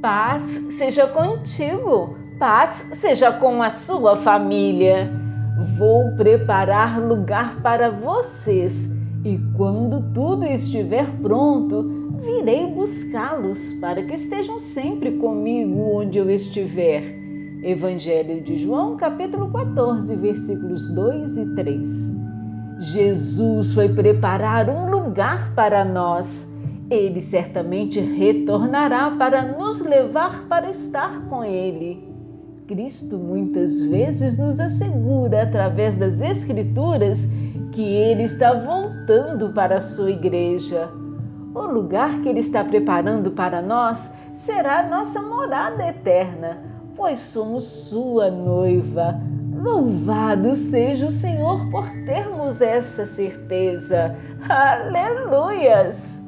Paz seja contigo, paz seja com a sua família. Vou preparar lugar para vocês e quando tudo estiver pronto, virei buscá-los para que estejam sempre comigo onde eu estiver. Evangelho de João, capítulo 14, versículos 2 e 3. Jesus foi preparar um lugar para nós ele certamente retornará para nos levar para estar com Ele. Cristo muitas vezes nos assegura, através das Escrituras, que Ele está voltando para a sua igreja. O lugar que Ele está preparando para nós será nossa morada eterna, pois somos Sua noiva. Louvado seja o Senhor por termos essa certeza. Aleluias!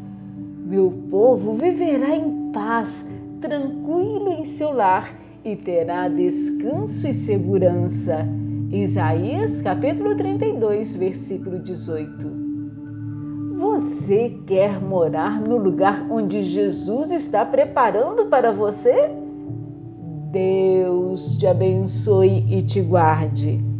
Meu povo viverá em paz, tranquilo em seu lar e terá descanso e segurança. Isaías capítulo 32, versículo 18. Você quer morar no lugar onde Jesus está preparando para você? Deus te abençoe e te guarde.